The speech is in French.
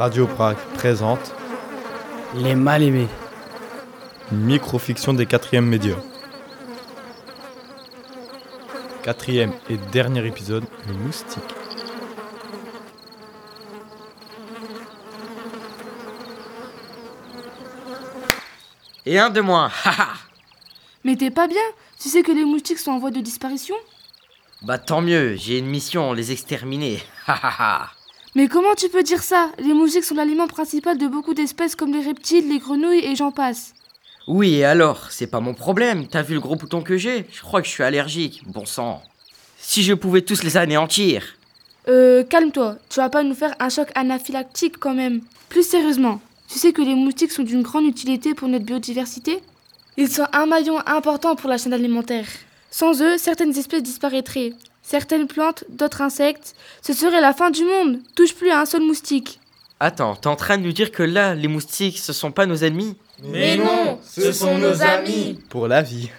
Radio Prague présente Les mal aimés. une microfiction des quatrièmes médias. Quatrième et dernier épisode, le moustique. Et un de moins, haha Mais t'es pas bien. Tu sais que les moustiques sont en voie de disparition? Bah tant mieux, j'ai une mission, les exterminer, hahaha Mais comment tu peux dire ça? Les moustiques sont l'aliment principal de beaucoup d'espèces comme les reptiles, les grenouilles et j'en passe. Oui, et alors, c'est pas mon problème, t'as vu le gros bouton que j'ai? Je crois que je suis allergique, bon sang. Si je pouvais tous les anéantir Euh, calme-toi, tu vas pas nous faire un choc anaphylactique quand même. Plus sérieusement, tu sais que les moustiques sont d'une grande utilité pour notre biodiversité? Ils sont un maillon important pour la chaîne alimentaire. Sans eux, certaines espèces disparaîtraient. Certaines plantes, d'autres insectes, ce serait la fin du monde. Touche plus à un seul moustique. Attends, t'es en train de nous dire que là, les moustiques, ce sont pas nos ennemis? Mais non, ce sont nos amis. Pour la vie.